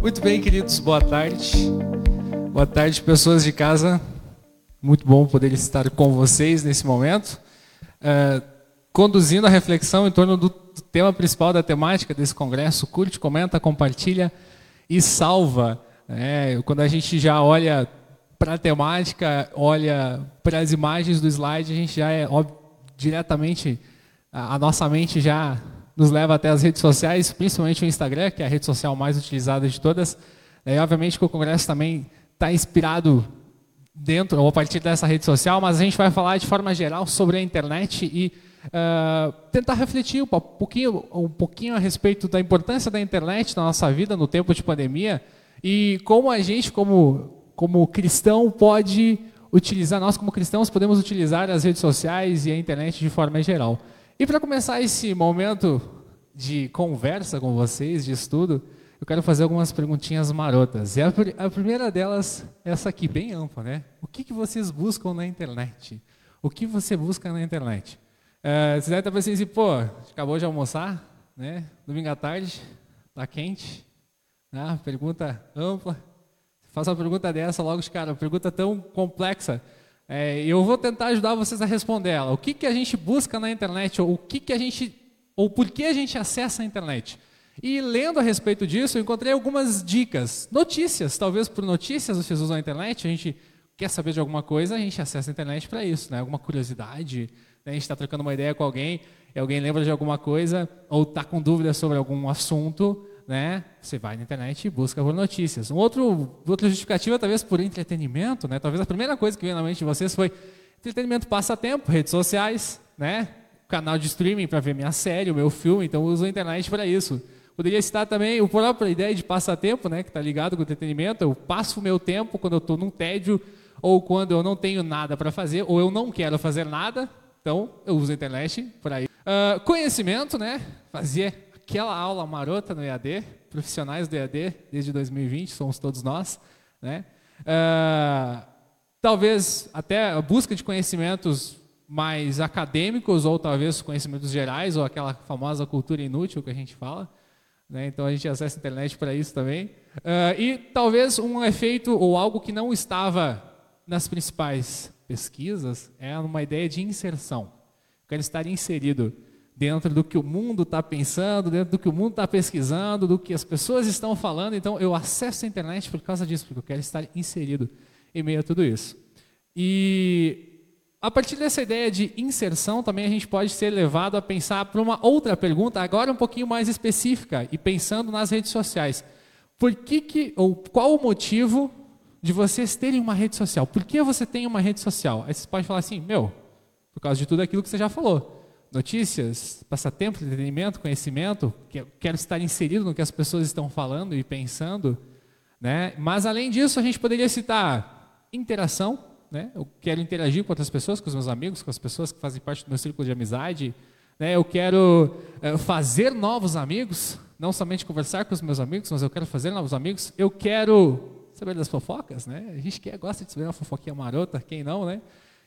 Muito bem, queridos, boa tarde. Boa tarde, pessoas de casa. Muito bom poder estar com vocês nesse momento, uh, conduzindo a reflexão em torno do tema principal da temática desse congresso. Curte, comenta, compartilha e salva. É, quando a gente já olha para a temática, olha para as imagens do slide, a gente já é diretamente, a, a nossa mente já nos leva até as redes sociais, principalmente o Instagram, que é a rede social mais utilizada de todas. E, obviamente que o Congresso também está inspirado dentro ou a partir dessa rede social, mas a gente vai falar de forma geral sobre a internet e uh, tentar refletir um pouquinho, um pouquinho a respeito da importância da internet na nossa vida no tempo de pandemia e como a gente, como, como cristão, pode utilizar, nós como cristãos podemos utilizar as redes sociais e a internet de forma geral. E para começar esse momento de conversa com vocês, de estudo, eu quero fazer algumas perguntinhas marotas. E a, a primeira delas é essa aqui, bem ampla, né? O que, que vocês buscam na internet? O que você busca na internet? É, você deve estar pensando assim, pô, acabou de almoçar, né? Domingo à tarde, tá quente, né? Pergunta ampla. Faça uma pergunta dessa logo de cara, uma pergunta tão complexa. É, eu vou tentar ajudar vocês a responder ela. O que, que a gente busca na internet? Ou o que, que a gente, ou por que a gente acessa a internet? E lendo a respeito disso, eu encontrei algumas dicas, notícias. Talvez por notícias vocês usam a internet. A gente quer saber de alguma coisa, a gente acessa a internet para isso, né? Alguma curiosidade. Né? A gente está trocando uma ideia com alguém, e alguém lembra de alguma coisa ou está com dúvida sobre algum assunto né? Você vai na internet e busca por notícias. Um outro, outra justificativa, talvez por entretenimento, né? Talvez a primeira coisa que veio na mente de vocês foi entretenimento, passatempo, redes sociais, né? Canal de streaming para ver minha série, o meu filme, então eu uso a internet para isso. Poderia citar também a própria ideia de passatempo, né? Que está ligado com o entretenimento. Eu passo o meu tempo quando eu estou num tédio ou quando eu não tenho nada para fazer ou eu não quero fazer nada. Então eu uso a internet para isso. Uh, conhecimento, né? Fazer aquela aula marota no EAD, profissionais do EAD desde 2020, somos todos nós, né? Uh, talvez até a busca de conhecimentos mais acadêmicos ou talvez conhecimentos gerais ou aquela famosa cultura inútil que a gente fala, né? Então a gente acessa a internet para isso também uh, e talvez um efeito ou algo que não estava nas principais pesquisas é uma ideia de inserção. quero estar inserido dentro do que o mundo está pensando, dentro do que o mundo está pesquisando, do que as pessoas estão falando. Então, eu acesso a internet por causa disso, porque eu quero estar inserido em meio a tudo isso. E a partir dessa ideia de inserção, também a gente pode ser levado a pensar para uma outra pergunta, agora um pouquinho mais específica, e pensando nas redes sociais. Por que, que ou qual o motivo de vocês terem uma rede social? Por que você tem uma rede social? Aí você pode falar assim, meu, por causa de tudo aquilo que você já falou notícias, passatempo, entretenimento, conhecimento, quero estar inserido no que as pessoas estão falando e pensando, né? Mas além disso, a gente poderia citar interação, né? Eu quero interagir com outras pessoas, com os meus amigos, com as pessoas que fazem parte do meu círculo de amizade, né? Eu quero é, fazer novos amigos, não somente conversar com os meus amigos, mas eu quero fazer novos amigos. Eu quero saber das fofocas, né? A gente quer, gosta de saber uma fofoquinha marota, quem não, né?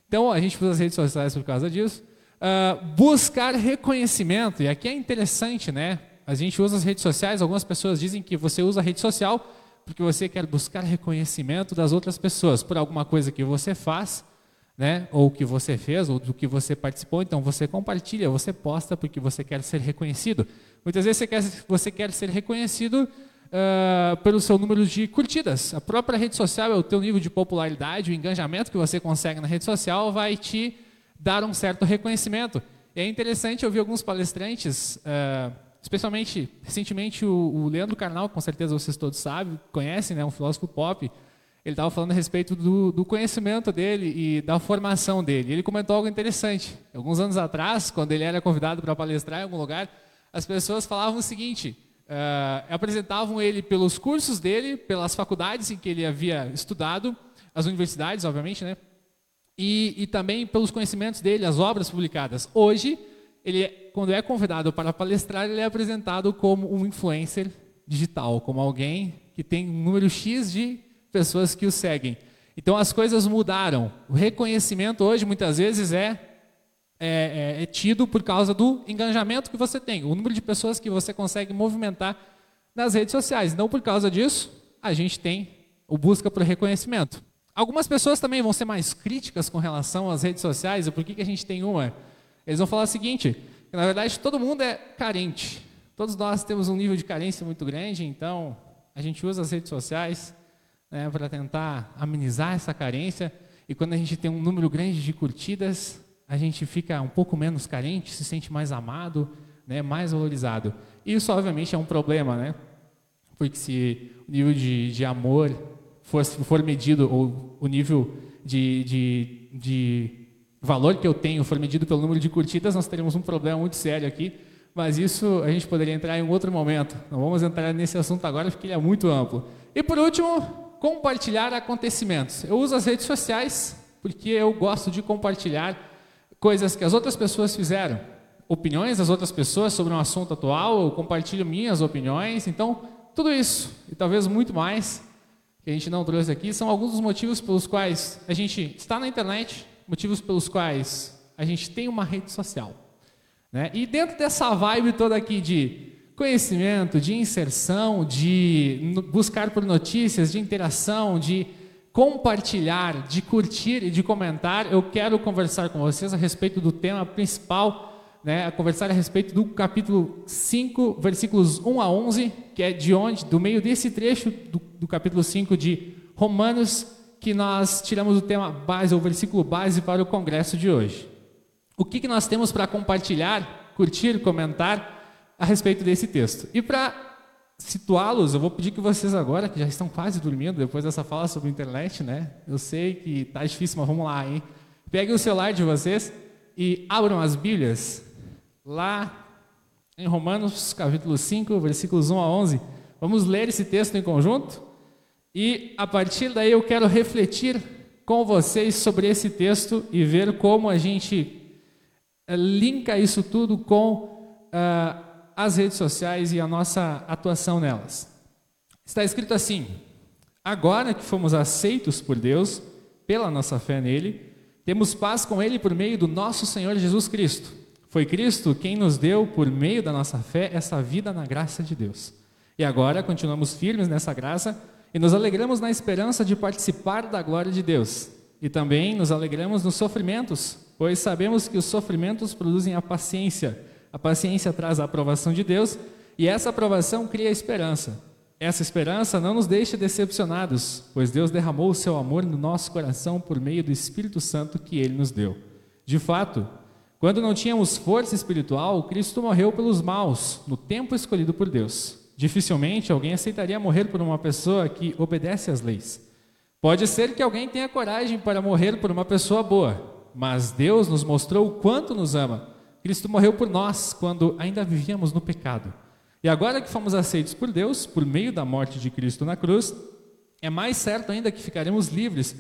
Então a gente usa as redes sociais por causa disso. Uh, buscar reconhecimento, e aqui é interessante, né? A gente usa as redes sociais, algumas pessoas dizem que você usa a rede social porque você quer buscar reconhecimento das outras pessoas por alguma coisa que você faz, né? Ou que você fez, ou do que você participou, então você compartilha, você posta porque você quer ser reconhecido. Muitas vezes você quer, você quer ser reconhecido uh, pelo seu número de curtidas. A própria rede social é o teu nível de popularidade, o engajamento que você consegue na rede social vai te dar um certo reconhecimento. E é interessante ouvir alguns palestrantes, uh, especialmente recentemente o, o, Leandro Carnal, com certeza vocês todos sabem, conhecem, né, um filósofo pop. Ele estava falando a respeito do, do, conhecimento dele e da formação dele. Ele comentou algo interessante. Alguns anos atrás, quando ele era convidado para palestrar em algum lugar, as pessoas falavam o seguinte: uh, apresentavam ele pelos cursos dele, pelas faculdades em que ele havia estudado, as universidades, obviamente, né? e, e também pelos conhecimentos dele, as obras publicadas. Hoje, ele, quando é convidado para palestrar, ele é apresentado como um influencer digital, como alguém que tem um número X de pessoas que o seguem. Então as coisas mudaram. O reconhecimento hoje muitas vezes é, é, é, é tido por causa do engajamento que você tem, o número de pessoas que você consegue movimentar nas redes sociais. Então, por causa disso, a gente tem o busca por reconhecimento. Algumas pessoas também vão ser mais críticas com relação às redes sociais e por que, que a gente tem uma. Eles vão falar o seguinte: que na verdade todo mundo é carente. Todos nós temos um nível de carência muito grande, então a gente usa as redes sociais né, para tentar amenizar essa carência. E quando a gente tem um número grande de curtidas, a gente fica um pouco menos carente, se sente mais amado, né, mais valorizado. Isso, obviamente, é um problema, né? Porque se o nível de, de amor for, for medido, ou o nível de, de, de valor que eu tenho for medido pelo número de curtidas, nós teremos um problema muito sério aqui. Mas isso a gente poderia entrar em um outro momento. Não vamos entrar nesse assunto agora porque ele é muito amplo. E por último, compartilhar acontecimentos. Eu uso as redes sociais porque eu gosto de compartilhar coisas que as outras pessoas fizeram, opiniões das outras pessoas sobre um assunto atual, eu compartilho minhas opiniões. Então, tudo isso e talvez muito mais que a gente não trouxe aqui são alguns dos motivos pelos quais a gente está na internet, motivos pelos quais a gente tem uma rede social. Né? E dentro dessa vibe toda aqui de conhecimento, de inserção, de buscar por notícias, de interação, de compartilhar, de curtir e de comentar, eu quero conversar com vocês a respeito do tema principal, né, a conversar a respeito do capítulo 5, versículos 1 a 11, que é de onde, do meio desse trecho do, do capítulo 5 de Romanos, que nós tiramos o tema base, o versículo base para o congresso de hoje. O que, que nós temos para compartilhar, curtir, comentar a respeito desse texto? E para situá-los, eu vou pedir que vocês agora, que já estão quase dormindo depois dessa fala sobre internet, né? Eu sei que tá difícil, mas vamos lá, hein? Peguem o celular de vocês e abram as Bíblias lá em Romanos capítulo 5, versículos 1 a 11. Vamos ler esse texto em conjunto e a partir daí eu quero refletir com vocês sobre esse texto e ver como a gente eh, linka isso tudo com uh, as redes sociais e a nossa atuação nelas. Está escrito assim: Agora que fomos aceitos por Deus, pela nossa fé nele, temos paz com ele por meio do nosso Senhor Jesus Cristo. Foi Cristo quem nos deu, por meio da nossa fé, essa vida na graça de Deus. E agora continuamos firmes nessa graça e nos alegramos na esperança de participar da glória de Deus. E também nos alegramos nos sofrimentos, pois sabemos que os sofrimentos produzem a paciência a paciência traz a aprovação de Deus e essa aprovação cria esperança. Essa esperança não nos deixa decepcionados, pois Deus derramou o seu amor no nosso coração por meio do Espírito Santo que ele nos deu. De fato, quando não tínhamos força espiritual, Cristo morreu pelos maus, no tempo escolhido por Deus. Dificilmente alguém aceitaria morrer por uma pessoa que obedece às leis. Pode ser que alguém tenha coragem para morrer por uma pessoa boa, mas Deus nos mostrou o quanto nos ama Cristo morreu por nós quando ainda vivíamos no pecado. E agora que fomos aceitos por Deus, por meio da morte de Cristo na cruz, é mais certo ainda que ficaremos livres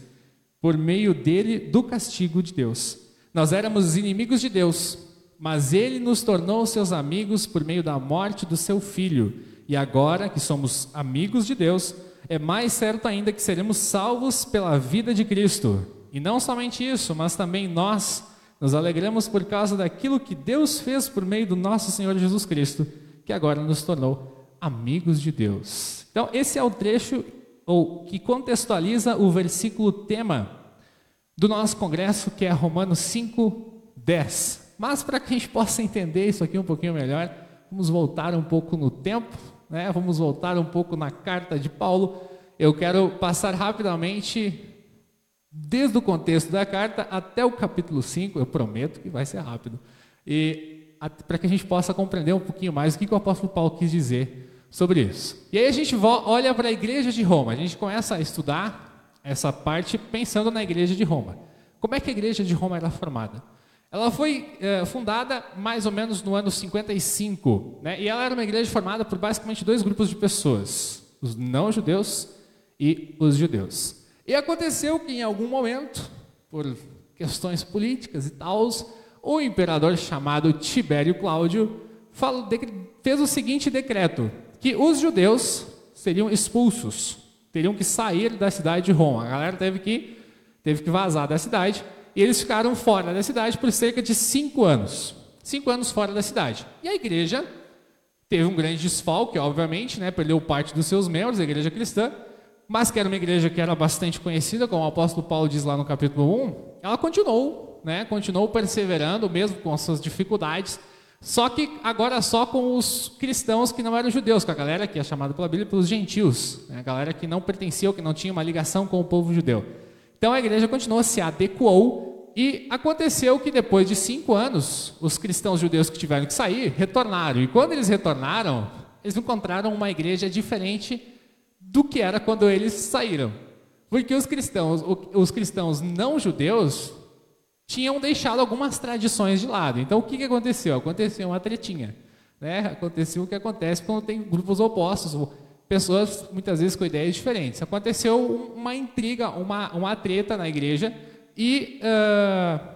por meio dele do castigo de Deus. Nós éramos inimigos de Deus, mas ele nos tornou seus amigos por meio da morte do seu filho. E agora que somos amigos de Deus, é mais certo ainda que seremos salvos pela vida de Cristo. E não somente isso, mas também nós nos alegramos por causa daquilo que Deus fez por meio do nosso Senhor Jesus Cristo, que agora nos tornou amigos de Deus. Então, esse é o trecho ou que contextualiza o versículo tema do nosso congresso, que é Romanos 5, 10. Mas para que a gente possa entender isso aqui um pouquinho melhor, vamos voltar um pouco no tempo, né? vamos voltar um pouco na carta de Paulo. Eu quero passar rapidamente desde o contexto da carta até o capítulo 5, eu prometo que vai ser rápido, e para que a gente possa compreender um pouquinho mais o que, que o apóstolo Paulo quis dizer sobre isso. E aí a gente olha para a igreja de Roma, a gente começa a estudar essa parte pensando na igreja de Roma. Como é que a igreja de Roma era formada? Ela foi é, fundada mais ou menos no ano 55, né? e ela era uma igreja formada por basicamente dois grupos de pessoas: os não-judeus e os judeus. E aconteceu que em algum momento, por questões políticas e tal, o imperador chamado Tibério Cláudio fez o seguinte decreto: que os judeus seriam expulsos, teriam que sair da cidade de Roma. A galera teve que, teve que vazar da cidade e eles ficaram fora da cidade por cerca de cinco anos. Cinco anos fora da cidade. E a igreja teve um grande desfalque, obviamente, né? perdeu parte dos seus membros, a igreja cristã, mas que era uma igreja que era bastante conhecida, como o apóstolo Paulo diz lá no capítulo 1, ela continuou, né? continuou perseverando, mesmo com as suas dificuldades, só que agora só com os cristãos que não eram judeus, com a galera que é chamada pela Bíblia pelos gentios, né? a galera que não pertencia, que não tinha uma ligação com o povo judeu. Então a igreja continuou, se adequou e aconteceu que depois de cinco anos, os cristãos judeus que tiveram que sair retornaram. E quando eles retornaram, eles encontraram uma igreja diferente do que era quando eles saíram. Porque os cristãos, os cristãos não judeus tinham deixado algumas tradições de lado. Então, o que, que aconteceu? Aconteceu uma tretinha. Né? Aconteceu o que acontece quando tem grupos opostos, pessoas muitas vezes com ideias diferentes. Aconteceu uma intriga, uma, uma treta na igreja e, uh,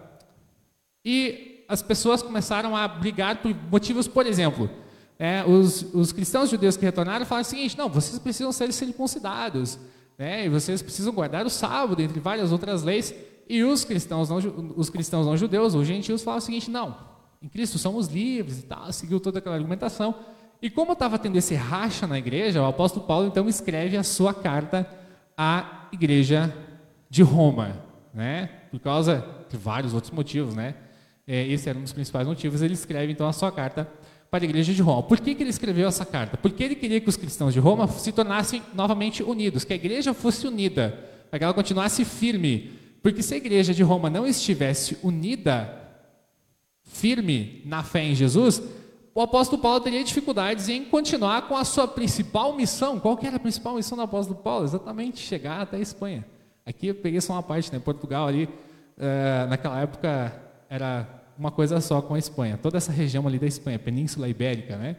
e as pessoas começaram a brigar por motivos, por exemplo, é, os, os cristãos judeus que retornaram falaram o seguinte: não, vocês precisam ser circuncidados, né, e vocês precisam guardar o sábado, entre várias outras leis. E os cristãos não, os cristãos não judeus, os gentios, falaram o seguinte: não, em Cristo somos livres e tal, seguiu toda aquela argumentação. E como estava tendo esse racha na igreja, o apóstolo Paulo então escreve a sua carta à igreja de Roma, né? Por causa de vários outros motivos, né? É, esse era um dos principais motivos. Ele escreve então a sua carta para a igreja de Roma. Por que, que ele escreveu essa carta? Porque ele queria que os cristãos de Roma se tornassem novamente unidos, que a igreja fosse unida, para que ela continuasse firme, porque se a igreja de Roma não estivesse unida, firme na fé em Jesus, o apóstolo Paulo teria dificuldades em continuar com a sua principal missão. Qual era a principal missão do apóstolo Paulo? Exatamente chegar até a Espanha. Aqui eu peguei só uma parte, né? Portugal ali, uh, naquela época era uma coisa só com a Espanha. Toda essa região ali da Espanha, Península Ibérica, né?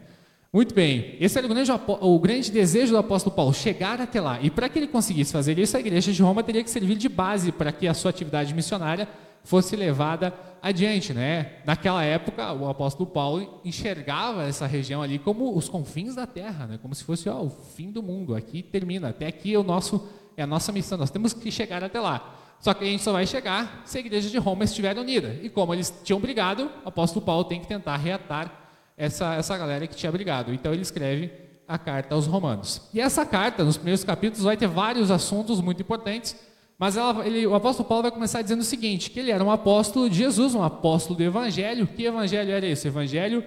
Muito bem, esse era o grande, o grande, desejo do apóstolo Paulo, chegar até lá. E para que ele conseguisse fazer isso, a igreja de Roma teria que servir de base para que a sua atividade missionária fosse levada adiante. Né? Naquela época, o apóstolo Paulo enxergava essa região ali como os confins da terra, né? como se fosse ó, o fim do mundo. Aqui termina, até aqui é, o nosso, é a nossa missão, nós temos que chegar até lá. Só que a gente só vai chegar se a igreja de Roma estiver unida. E como eles tinham brigado, o apóstolo Paulo tem que tentar reatar essa, essa galera que tinha brigado. Então ele escreve a carta aos Romanos. E essa carta, nos primeiros capítulos, vai ter vários assuntos muito importantes, mas ela, ele, o apóstolo Paulo vai começar dizendo o seguinte: que ele era um apóstolo de Jesus, um apóstolo do Evangelho. Que evangelho era esse? Evangelho,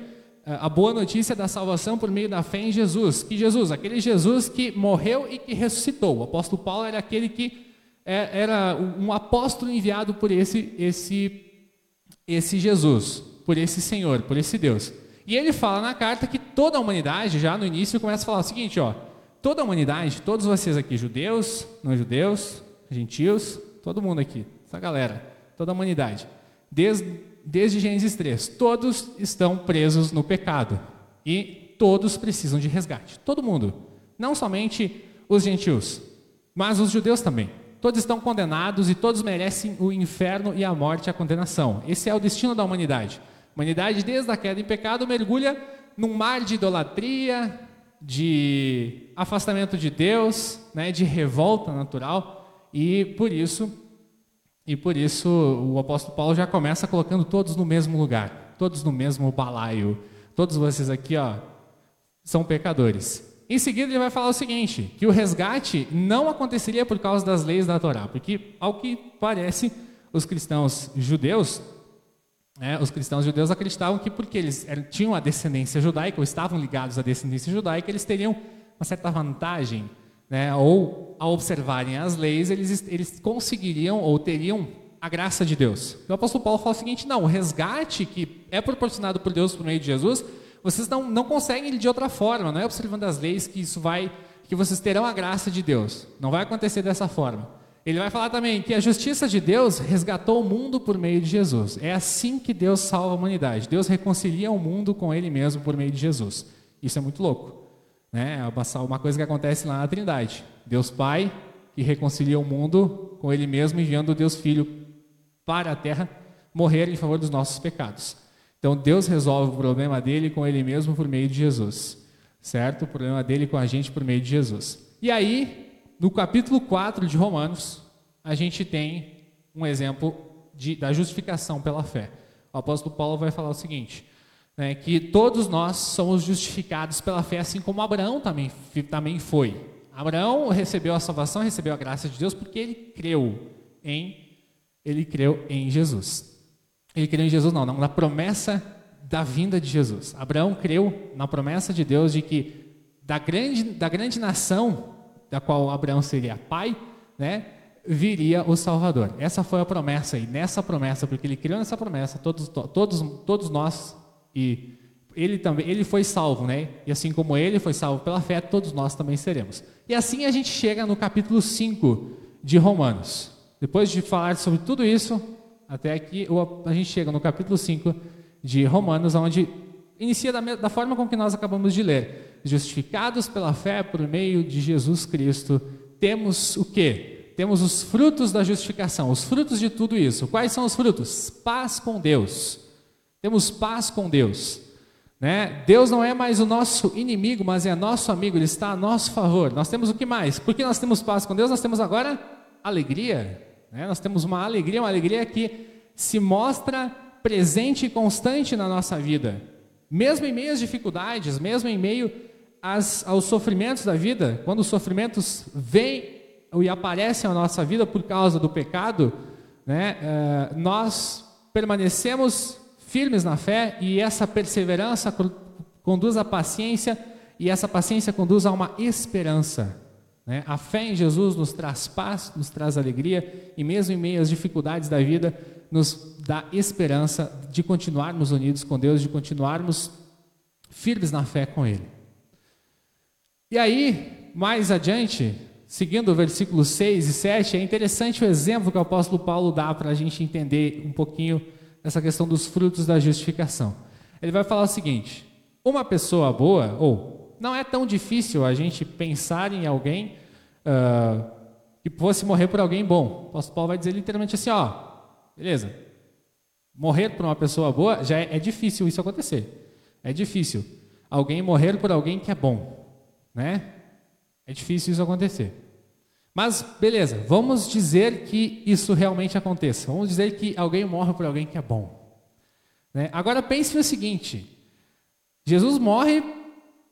eh, a boa notícia da salvação por meio da fé em Jesus. Que Jesus, aquele Jesus que morreu e que ressuscitou. O apóstolo Paulo era aquele que é, era um apóstolo enviado por esse, esse, esse Jesus, por esse Senhor, por esse Deus. E ele fala na carta que toda a humanidade, já no início, começa a falar o seguinte: ó, toda a humanidade, todos vocês aqui, judeus, não judeus, gentios, todo mundo aqui, essa galera, toda a humanidade, desde, desde Gênesis 3, todos estão presos no pecado e todos precisam de resgate. Todo mundo, não somente os gentios, mas os judeus também. Todos estão condenados e todos merecem o inferno e a morte e a condenação. Esse é o destino da humanidade. A humanidade, desde a queda em pecado, mergulha num mar de idolatria, de afastamento de Deus, né, de revolta natural, e por isso, e por isso o apóstolo Paulo já começa colocando todos no mesmo lugar, todos no mesmo balaio. Todos vocês aqui, ó, são pecadores. Em seguida ele vai falar o seguinte, que o resgate não aconteceria por causa das leis da Torá, porque ao que parece os cristãos judeus né, os cristãos judeus acreditavam que porque eles eram, tinham a descendência judaica, ou estavam ligados à descendência judaica, eles teriam uma certa vantagem, né, ou ao observarem as leis, eles, eles conseguiriam ou teriam a graça de Deus. O apóstolo Paulo fala o seguinte: não, o resgate que é proporcionado por Deus por meio de Jesus, vocês não, não conseguem de outra forma, não é observando as leis que isso vai, que vocês terão a graça de Deus. Não vai acontecer dessa forma. Ele vai falar também que a justiça de Deus resgatou o mundo por meio de Jesus. É assim que Deus salva a humanidade. Deus reconcilia o mundo com Ele mesmo por meio de Jesus. Isso é muito louco. Né? Uma coisa que acontece lá na Trindade. Deus Pai que reconcilia o mundo com Ele mesmo, enviando Deus Filho para a terra morrer em favor dos nossos pecados. Então Deus resolve o problema dele com Ele mesmo por meio de Jesus. Certo? O problema dele com a gente por meio de Jesus. E aí, no capítulo 4 de Romanos, a gente tem um exemplo de, da justificação pela fé. O apóstolo Paulo vai falar o seguinte: né, que todos nós somos justificados pela fé, assim como Abraão também, também foi. Abraão recebeu a salvação, recebeu a graça de Deus porque ele creu em ele creu em Jesus. Ele creu em Jesus não, não na promessa da vinda de Jesus. Abraão creu na promessa de Deus de que da grande, da grande nação da qual Abraão seria pai, né, viria o Salvador. Essa foi a promessa e nessa promessa, porque ele criou nessa promessa, todos, todos, todos nós e ele também, ele foi salvo, né? E assim como ele foi salvo pela fé, todos nós também seremos. E assim a gente chega no capítulo 5 de Romanos. Depois de falar sobre tudo isso, até aqui a gente chega no capítulo 5 de Romanos, onde inicia da, da forma com que nós acabamos de ler. Justificados pela fé por meio de Jesus Cristo, temos o quê? Temos os frutos da justificação, os frutos de tudo isso. Quais são os frutos? Paz com Deus. Temos paz com Deus. Né? Deus não é mais o nosso inimigo, mas é nosso amigo, Ele está a nosso favor. Nós temos o que mais? Porque nós temos paz com Deus, nós temos agora alegria. Né? Nós temos uma alegria, uma alegria que se mostra presente e constante na nossa vida. Mesmo em meio às dificuldades, mesmo em meio às, aos sofrimentos da vida, quando os sofrimentos vêm e aparecem na nossa vida por causa do pecado, né, uh, nós permanecemos firmes na fé e essa perseverança conduz à paciência e essa paciência conduz a uma esperança. Né? A fé em Jesus nos traz paz, nos traz alegria e mesmo em meio às dificuldades da vida nos dá esperança de continuarmos unidos com Deus, de continuarmos firmes na fé com Ele. E aí, mais adiante, seguindo o versículo 6 e 7, é interessante o exemplo que o apóstolo Paulo dá para a gente entender um pouquinho essa questão dos frutos da justificação. Ele vai falar o seguinte: uma pessoa boa, ou não é tão difícil a gente pensar em alguém uh, que fosse morrer por alguém bom. O apóstolo Paulo vai dizer literalmente assim: ó, beleza, morrer por uma pessoa boa já é, é difícil isso acontecer. É difícil alguém morrer por alguém que é bom, né? É difícil isso acontecer. Mas, beleza, vamos dizer que isso realmente aconteça. Vamos dizer que alguém morre por alguém que é bom. Né? Agora pense no seguinte: Jesus morre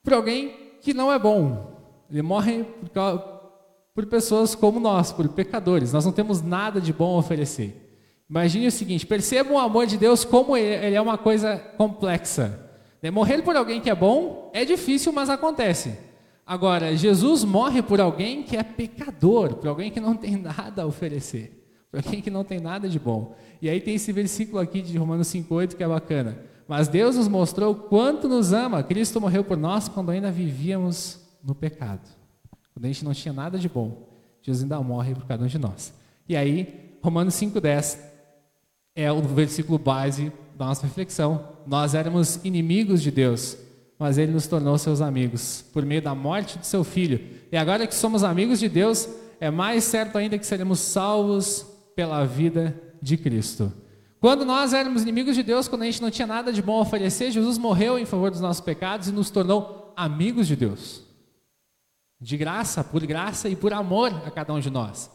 por alguém que não é bom. Ele morre por, por pessoas como nós, por pecadores. Nós não temos nada de bom a oferecer. Imagine o seguinte: perceba o amor de Deus como ele é uma coisa complexa. Né? Morrer por alguém que é bom é difícil, mas acontece. Agora, Jesus morre por alguém que é pecador, por alguém que não tem nada a oferecer, por alguém que não tem nada de bom. E aí tem esse versículo aqui de Romanos 5,8 que é bacana. Mas Deus nos mostrou quanto nos ama. Cristo morreu por nós quando ainda vivíamos no pecado. Quando a gente não tinha nada de bom. Jesus ainda morre por cada um de nós. E aí, Romanos 5,10 é o versículo base da nossa reflexão. Nós éramos inimigos de Deus mas ele nos tornou seus amigos por meio da morte de seu filho. E agora que somos amigos de Deus, é mais certo ainda que seremos salvos pela vida de Cristo. Quando nós éramos inimigos de Deus, quando a gente não tinha nada de bom a oferecer, Jesus morreu em favor dos nossos pecados e nos tornou amigos de Deus. De graça, por graça e por amor a cada um de nós.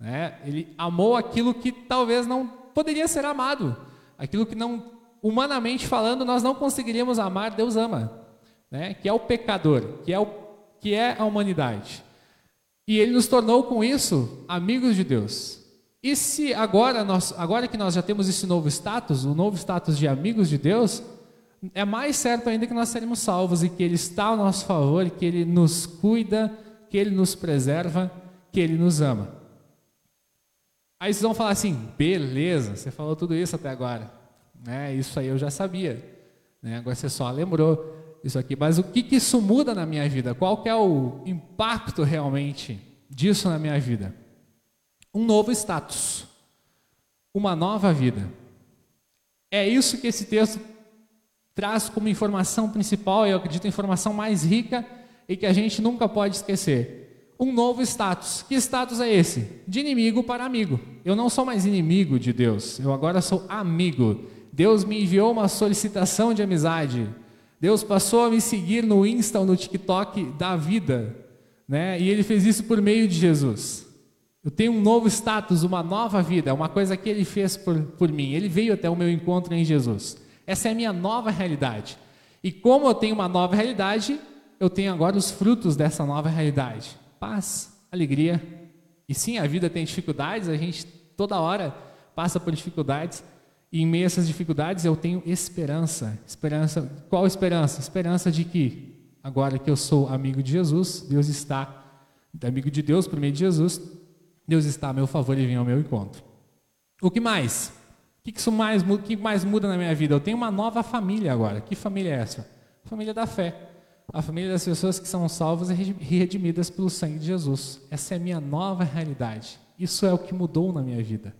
É, ele amou aquilo que talvez não poderia ser amado, aquilo que não humanamente falando, nós não conseguiríamos amar, Deus ama, né? que é o pecador, que é, o, que é a humanidade. E ele nos tornou com isso amigos de Deus. E se agora, nós, agora que nós já temos esse novo status, o novo status de amigos de Deus, é mais certo ainda que nós seremos salvos e que Ele está ao nosso favor, que Ele nos cuida, que Ele nos preserva, que Ele nos ama. Aí vocês vão falar assim: beleza, você falou tudo isso até agora. Né? Isso aí eu já sabia. Né? Agora você só lembrou isso aqui. Mas o que, que isso muda na minha vida? Qual é o impacto realmente disso na minha vida? Um novo status. Uma nova vida. É isso que esse texto traz como informação principal, eu acredito, a informação mais rica e que a gente nunca pode esquecer. Um novo status. Que status é esse? De inimigo para amigo. Eu não sou mais inimigo de Deus, eu agora sou amigo. Deus me enviou uma solicitação de amizade. Deus passou a me seguir no Insta ou no TikTok da vida, né? E ele fez isso por meio de Jesus. Eu tenho um novo status, uma nova vida, uma coisa que ele fez por, por mim. Ele veio até o meu encontro em Jesus. Essa é a minha nova realidade. E como eu tenho uma nova realidade, eu tenho agora os frutos dessa nova realidade: paz, alegria. E sim, a vida tem dificuldades, a gente toda hora passa por dificuldades. E em meio a essas dificuldades eu tenho esperança. Esperança, qual esperança? Esperança de que agora que eu sou amigo de Jesus, Deus está amigo de Deus por meio de Jesus, Deus está a meu favor e vem ao meu encontro. O que mais? O que, isso mais, o que mais muda na minha vida? Eu tenho uma nova família agora. Que família é essa? Família da fé. A família das pessoas que são salvas e redimidas pelo sangue de Jesus. Essa é a minha nova realidade. Isso é o que mudou na minha vida.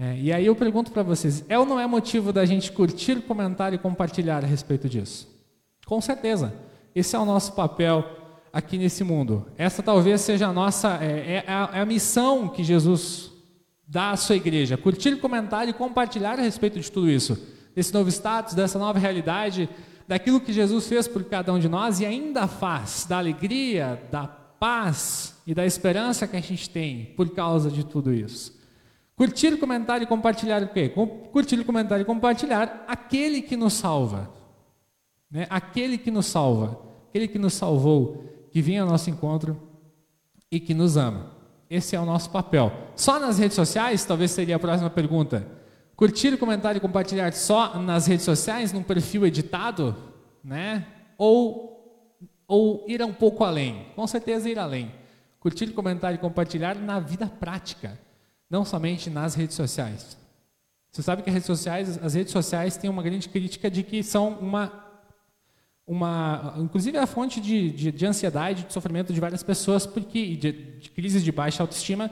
É, e aí eu pergunto para vocês: é ou não é motivo da gente curtir, comentar e compartilhar a respeito disso? Com certeza. Esse é o nosso papel aqui nesse mundo. Essa talvez seja a nossa é, é, a, é a missão que Jesus dá à sua igreja: curtir, comentar e compartilhar a respeito de tudo isso, desse novo status, dessa nova realidade, daquilo que Jesus fez por cada um de nós e ainda faz, da alegria, da paz e da esperança que a gente tem por causa de tudo isso. Curtir, comentar e compartilhar o quê? Curtir, comentar e compartilhar aquele que nos salva. Né? Aquele que nos salva. Aquele que nos salvou, que vinha ao nosso encontro e que nos ama. Esse é o nosso papel. Só nas redes sociais, talvez seria a próxima pergunta. Curtir, comentar e compartilhar só nas redes sociais, num perfil editado, né? Ou, ou ir um pouco além? Com certeza ir além. Curtir, comentar e compartilhar na vida prática não somente nas redes sociais. Você sabe que as redes sociais, as redes sociais têm uma grande crítica de que são uma, uma inclusive a fonte de, de, de ansiedade, de sofrimento de várias pessoas, porque de, de crises de baixa autoestima,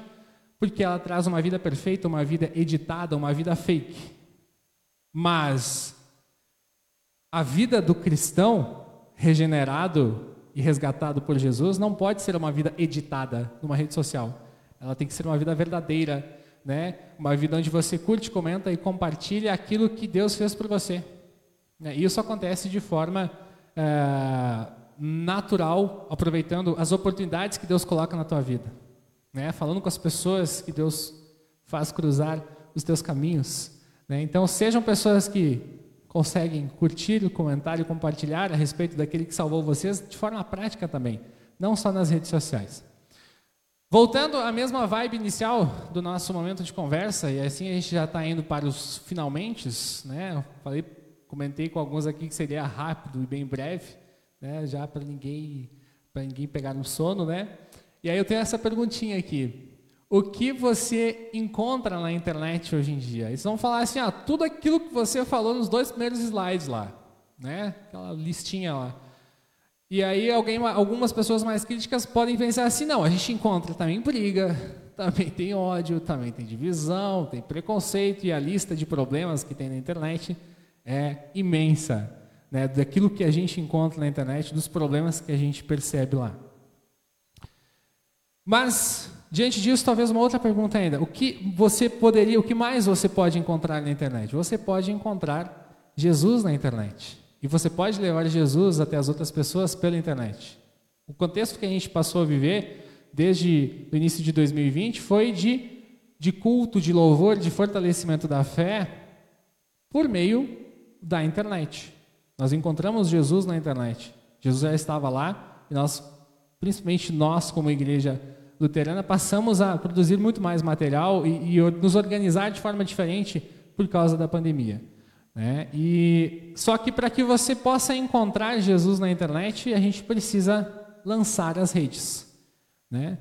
porque ela traz uma vida perfeita, uma vida editada, uma vida fake. Mas a vida do cristão regenerado e resgatado por Jesus não pode ser uma vida editada numa rede social. Ela tem que ser uma vida verdadeira, né? Uma vida onde você curte, comenta e compartilha aquilo que Deus fez por você. Né? Isso acontece de forma é, natural, aproveitando as oportunidades que Deus coloca na tua vida, né? Falando com as pessoas que Deus faz cruzar os teus caminhos. Né? Então sejam pessoas que conseguem curtir, comentar e compartilhar a respeito daquele que salvou vocês de forma prática também, não só nas redes sociais. Voltando à mesma vibe inicial do nosso momento de conversa, e assim a gente já está indo para os finalmente, né? Falei, comentei com alguns aqui que seria rápido e bem breve, né? Já para ninguém, para ninguém pegar no sono, né? E aí eu tenho essa perguntinha aqui: o que você encontra na internet hoje em dia? Eles vão falar assim, ah, tudo aquilo que você falou nos dois primeiros slides lá, né? Aquela listinha lá. E aí alguém, algumas pessoas mais críticas podem pensar assim, não, a gente encontra também briga, também tem ódio, também tem divisão, tem preconceito e a lista de problemas que tem na internet é imensa, né? Daquilo que a gente encontra na internet, dos problemas que a gente percebe lá. Mas diante disso, talvez uma outra pergunta ainda: o que você poderia, o que mais você pode encontrar na internet? Você pode encontrar Jesus na internet. E você pode levar Jesus até as outras pessoas pela internet. O contexto que a gente passou a viver desde o início de 2020 foi de, de culto, de louvor, de fortalecimento da fé por meio da internet. Nós encontramos Jesus na internet. Jesus já estava lá e nós, principalmente nós, como igreja luterana, passamos a produzir muito mais material e, e nos organizar de forma diferente por causa da pandemia. Né? E só que para que você possa encontrar Jesus na internet, a gente precisa lançar as redes, né?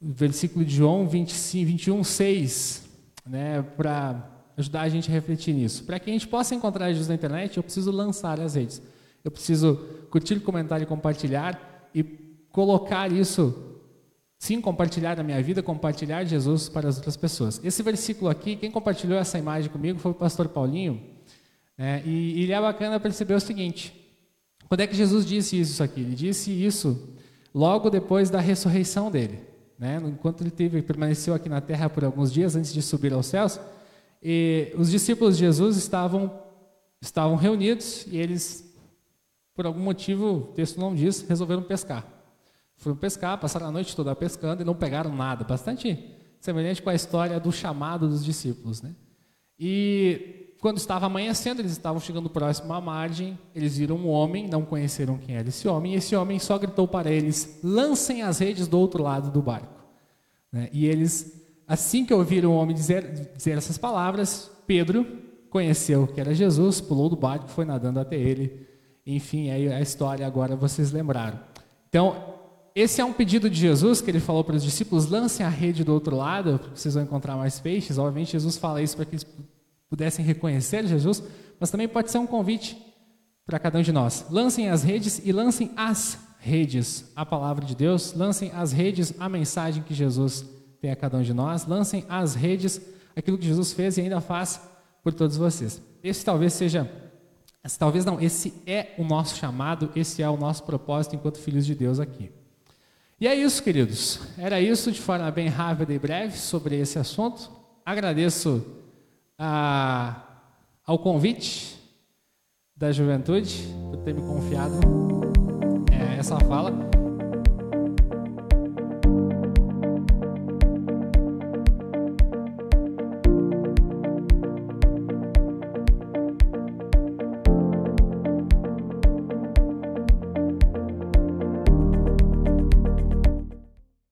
Versículo de João 25, 21, 6, né? Para ajudar a gente a refletir nisso. Para que a gente possa encontrar Jesus na internet, eu preciso lançar as redes. Eu preciso curtir, comentar e compartilhar e colocar isso, sim, compartilhar na minha vida, compartilhar Jesus para as outras pessoas. Esse versículo aqui, quem compartilhou essa imagem comigo foi o pastor Paulinho. É, e, e é bacana perceber o seguinte: quando é que Jesus disse isso aqui? Ele disse isso logo depois da ressurreição dele. Né? Enquanto ele teve, permaneceu aqui na terra por alguns dias antes de subir aos céus, e os discípulos de Jesus estavam, estavam reunidos e eles, por algum motivo, o texto não diz, resolveram pescar. Foram pescar, passaram a noite toda pescando e não pegaram nada. Bastante semelhante com a história do chamado dos discípulos. Né? E quando estava amanhecendo, eles estavam chegando próximo à margem, eles viram um homem, não conheceram quem era esse homem, e esse homem só gritou para eles: lancem as redes do outro lado do barco. Né? E eles, assim que ouviram o homem dizer, dizer essas palavras, Pedro conheceu que era Jesus, pulou do barco, foi nadando até ele. Enfim, aí a história agora vocês lembraram. Então, esse é um pedido de Jesus que ele falou para os discípulos: lancem a rede do outro lado, vocês vão encontrar mais peixes. Obviamente, Jesus fala isso para que eles pudessem reconhecer Jesus, mas também pode ser um convite para cada um de nós. Lancem as redes e lancem as redes a palavra de Deus, lancem as redes a mensagem que Jesus tem a cada um de nós, lancem as redes aquilo que Jesus fez e ainda faz por todos vocês. Esse talvez seja, esse, talvez não, esse é o nosso chamado, esse é o nosso propósito enquanto filhos de Deus aqui. E é isso, queridos. Era isso de forma bem rápida e breve sobre esse assunto. Agradeço a, ao convite da juventude por ter me confiado é, essa fala.